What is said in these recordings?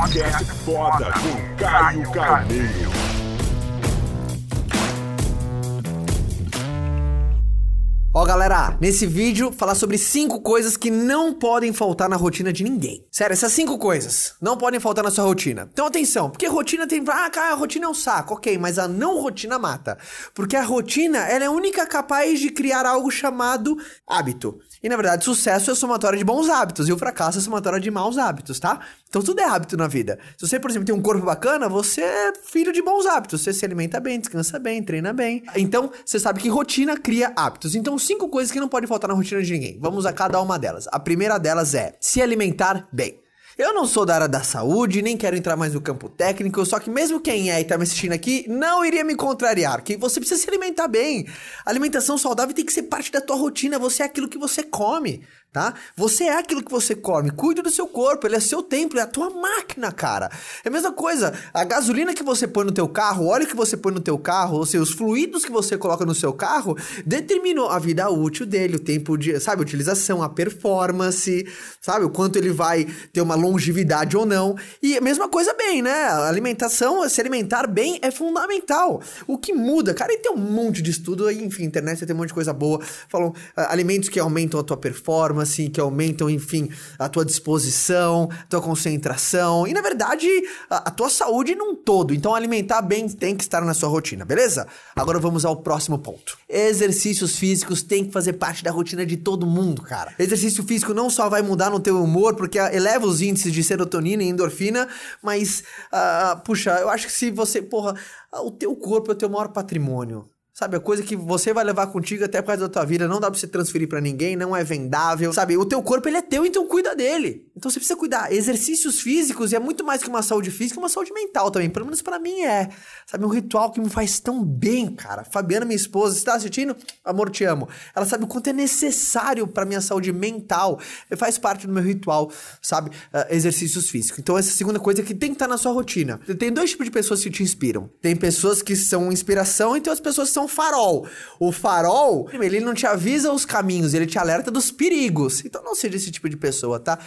Podcast foda com Caio Carneiro. Ó, galera, nesse vídeo falar sobre cinco coisas que não podem faltar na rotina de ninguém. Sério, essas cinco coisas não podem faltar na sua rotina. Então atenção, porque rotina tem, ah, cara, a rotina é um saco, ok, mas a não rotina mata. Porque a rotina, ela é a única capaz de criar algo chamado hábito. E na verdade, sucesso é somatório de bons hábitos e o fracasso é somatório de maus hábitos, tá? Então tudo é hábito na vida. Se você, por exemplo, tem um corpo bacana, você é filho de bons hábitos. Você se alimenta bem, descansa bem, treina bem. Então, você sabe que rotina cria hábitos. Então, cinco coisas que não podem faltar na rotina de ninguém. Vamos a cada uma delas. A primeira delas é se alimentar bem. Eu não sou da área da saúde, nem quero entrar mais no campo técnico, só que mesmo quem é e tá me assistindo aqui não iria me contrariar, que você precisa se alimentar bem. A alimentação saudável tem que ser parte da tua rotina, você é aquilo que você come tá? Você é aquilo que você come. Cuide do seu corpo, ele é seu templo, é a tua máquina, cara. É a mesma coisa, a gasolina que você põe no teu carro, o óleo que você põe no teu carro, ou seja, os fluidos que você coloca no seu carro, determinam a vida útil dele, o tempo de, sabe, utilização, a performance, sabe, o quanto ele vai ter uma longevidade ou não. E a mesma coisa bem, né? A alimentação, se alimentar bem é fundamental. O que muda, cara, e tem um monte de estudo enfim, internet tem um monte de coisa boa, falam uh, alimentos que aumentam a tua performance, assim, que aumentam, enfim, a tua disposição, tua concentração e, na verdade, a, a, tua saúde num todo. Então, alimentar bem tem que estar na sua rotina, beleza? Agora vamos ao próximo ponto. Exercícios físicos têm que fazer parte da rotina de todo mundo, cara. Exercício físico não só vai mudar no teu humor, porque eleva os índices de serotonina e endorfina, mas, uh, puxa, eu acho que se você, porra, o teu corpo é o teu maior patrimônio. Sabe, a coisa que você vai levar contigo até por causa da tua vida, não dá pra você transferir para ninguém, não é vendável. Sabe, o teu corpo ele é teu, então cuida dele. Então você precisa cuidar. Exercícios físicos é muito mais que uma saúde física, uma saúde mental também. Pelo menos para mim é. Sabe, um ritual que me faz tão bem, cara. Fabiana, minha esposa, está assistindo? Amor, te amo. Ela sabe o quanto é necessário para minha saúde mental. Faz parte do meu ritual, sabe? Uh, exercícios físicos. Então essa é segunda coisa que tem que estar tá na sua rotina. Tem dois tipos de pessoas que te inspiram. Tem pessoas que são inspiração e tem outras pessoas que são farol. O farol, ele não te avisa os caminhos, ele te alerta dos perigos. Então não seja esse tipo de pessoa, tá?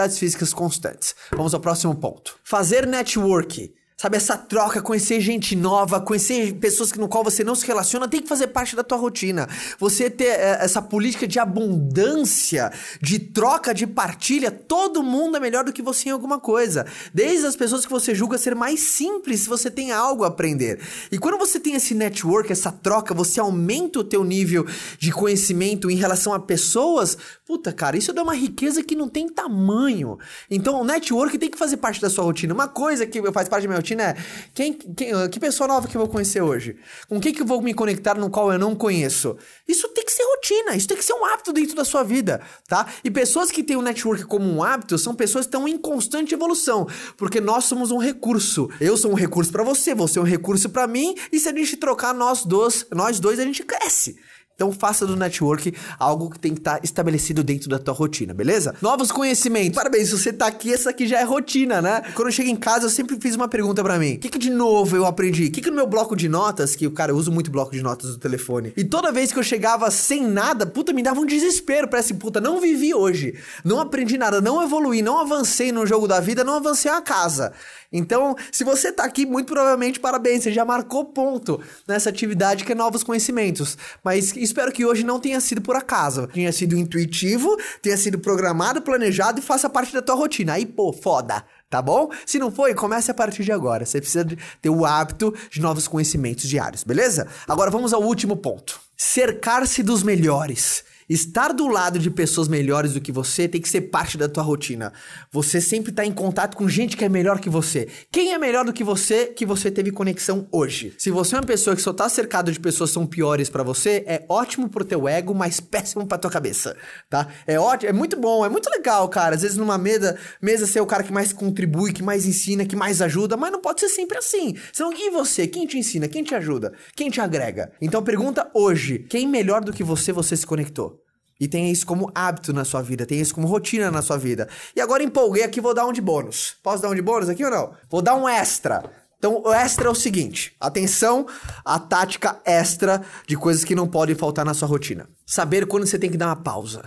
Atividades físicas constantes. Vamos ao próximo ponto. Fazer network. Sabe, essa troca, conhecer gente nova, conhecer pessoas no qual você não se relaciona, tem que fazer parte da tua rotina. Você ter é, essa política de abundância, de troca, de partilha, todo mundo é melhor do que você em alguma coisa. Desde as pessoas que você julga ser mais simples, você tem algo a aprender. E quando você tem esse network, essa troca, você aumenta o teu nível de conhecimento em relação a pessoas, puta, cara, isso dá uma riqueza que não tem tamanho. Então, o network tem que fazer parte da sua rotina. Uma coisa que faz parte da minha rotina rotina é quem, quem, que pessoa nova que eu vou conhecer hoje? Com quem que eu vou me conectar no qual eu não conheço? Isso tem que ser rotina, isso tem que ser um hábito dentro da sua vida, tá? E pessoas que têm o network como um hábito são pessoas que estão em constante evolução, porque nós somos um recurso. Eu sou um recurso para você, você é um recurso para mim, e se a gente trocar nós dois, nós dois a gente cresce. Então faça do network algo que tem que estar tá estabelecido dentro da tua rotina, beleza? Novos conhecimentos. Parabéns, se você tá aqui, essa aqui já é rotina, né? Quando eu chego em casa, eu sempre fiz uma pergunta para mim. O que, que de novo eu aprendi? O que, que no meu bloco de notas, que o cara, uso muito bloco de notas do telefone. E toda vez que eu chegava sem nada, puta, me dava um desespero. Parece, puta, não vivi hoje. Não aprendi nada, não evoluí, não avancei no jogo da vida, não avancei a casa. Então, se você tá aqui, muito provavelmente, parabéns, você já marcou ponto nessa atividade que é novos conhecimentos. Mas espero que hoje não tenha sido por acaso. Tenha sido intuitivo, tenha sido programado, planejado e faça parte da tua rotina. Aí, pô, foda tá bom? Se não foi, comece a partir de agora. Você precisa ter o hábito de novos conhecimentos diários, beleza? Agora vamos ao último ponto. Cercar-se dos melhores. Estar do lado de pessoas melhores do que você tem que ser parte da tua rotina. Você sempre está em contato com gente que é melhor que você. Quem é melhor do que você que você teve conexão hoje? Se você é uma pessoa que só está cercado de pessoas que são piores para você, é ótimo pro teu ego, mas péssimo pra tua cabeça, tá? É ótimo, é muito bom, é muito legal, cara. Às vezes numa mesa, mesa ser o cara que mais contribui, que mais ensina, que mais ajuda, mas não pode ser sempre assim. Senão, e você? Quem te ensina? Quem te ajuda? Quem te agrega? Então pergunta hoje, quem melhor do que você você se conectou? E tenha isso como hábito na sua vida, tenha isso como rotina na sua vida. E agora empolguei aqui, vou dar um de bônus. Posso dar um de bônus aqui ou não? Vou dar um extra. Então, o extra é o seguinte: atenção à tática extra de coisas que não podem faltar na sua rotina. Saber quando você tem que dar uma pausa.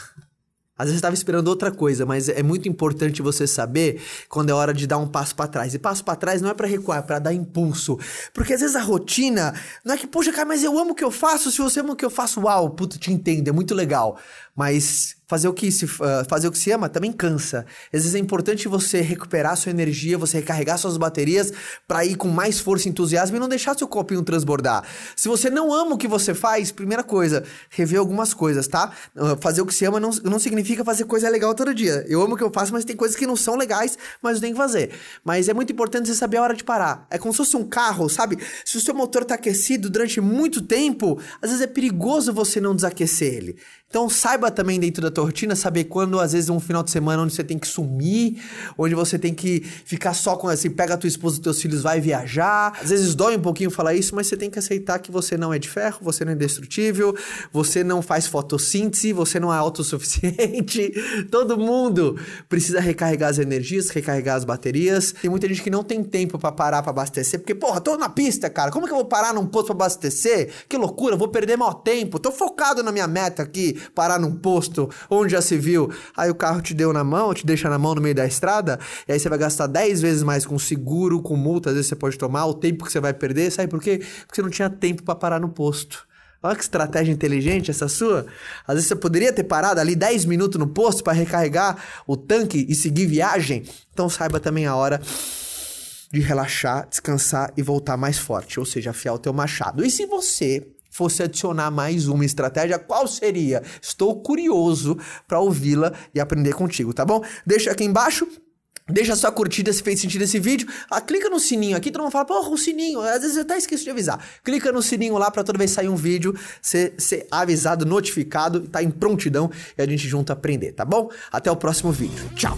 Às vezes estava esperando outra coisa, mas é muito importante você saber quando é hora de dar um passo para trás. E passo para trás não é para recuar, é para dar impulso. Porque às vezes a rotina não é que, poxa, cara, mas eu amo o que eu faço. Se você ama o que eu faço, uau, puto, te entendo, é muito legal. Mas fazer o que se, uh, fazer o que se ama também cansa. Às vezes é importante você recuperar sua energia, você recarregar suas baterias para ir com mais força e entusiasmo e não deixar seu copinho transbordar. Se você não ama o que você faz, primeira coisa, rever algumas coisas, tá? Uh, fazer o que se ama não, não significa fazer coisa legal todo dia. Eu amo o que eu faço, mas tem coisas que não são legais, mas eu tenho que fazer. Mas é muito importante você saber a hora de parar. É como se fosse um carro, sabe? Se o seu motor tá aquecido durante muito tempo, às vezes é perigoso você não desaquecer ele. Então saiba também dentro da tua rotina saber quando, às vezes, um final de semana onde você tem que sumir, onde você tem que ficar só com assim, pega a tua esposa teus filhos, vai viajar. Às vezes dói um pouquinho falar isso, mas você tem que aceitar que você não é de ferro, você não é indestrutível, você não faz fotossíntese, você não é autossuficiente. Todo mundo precisa recarregar as energias, recarregar as baterias. Tem muita gente que não tem tempo para parar para abastecer, porque, porra, tô na pista, cara. Como que eu vou parar num posto pra abastecer? Que loucura, vou perder maior tempo. Tô focado na minha meta aqui parar posto onde já se viu, aí o carro te deu na mão, te deixa na mão no meio da estrada, e aí você vai gastar 10 vezes mais com seguro, com multa, às vezes você pode tomar, o tempo que você vai perder, sabe por quê? Porque você não tinha tempo para parar no posto. Olha que estratégia inteligente essa sua. Às vezes você poderia ter parado ali 10 minutos no posto para recarregar o tanque e seguir viagem. Então saiba também a hora de relaxar, descansar e voltar mais forte, ou seja, afiar o teu machado. E se você fosse adicionar mais uma estratégia, qual seria? Estou curioso para ouvi-la e aprender contigo, tá bom? Deixa aqui embaixo Deixa sua curtida se fez sentido esse vídeo. Ah, clica no sininho aqui, todo mundo fala, porra, o sininho. Às vezes eu até esqueço de avisar. Clica no sininho lá para toda vez sair um vídeo, ser, ser avisado, notificado, tá em prontidão e a gente junto aprender, tá bom? Até o próximo vídeo. Tchau!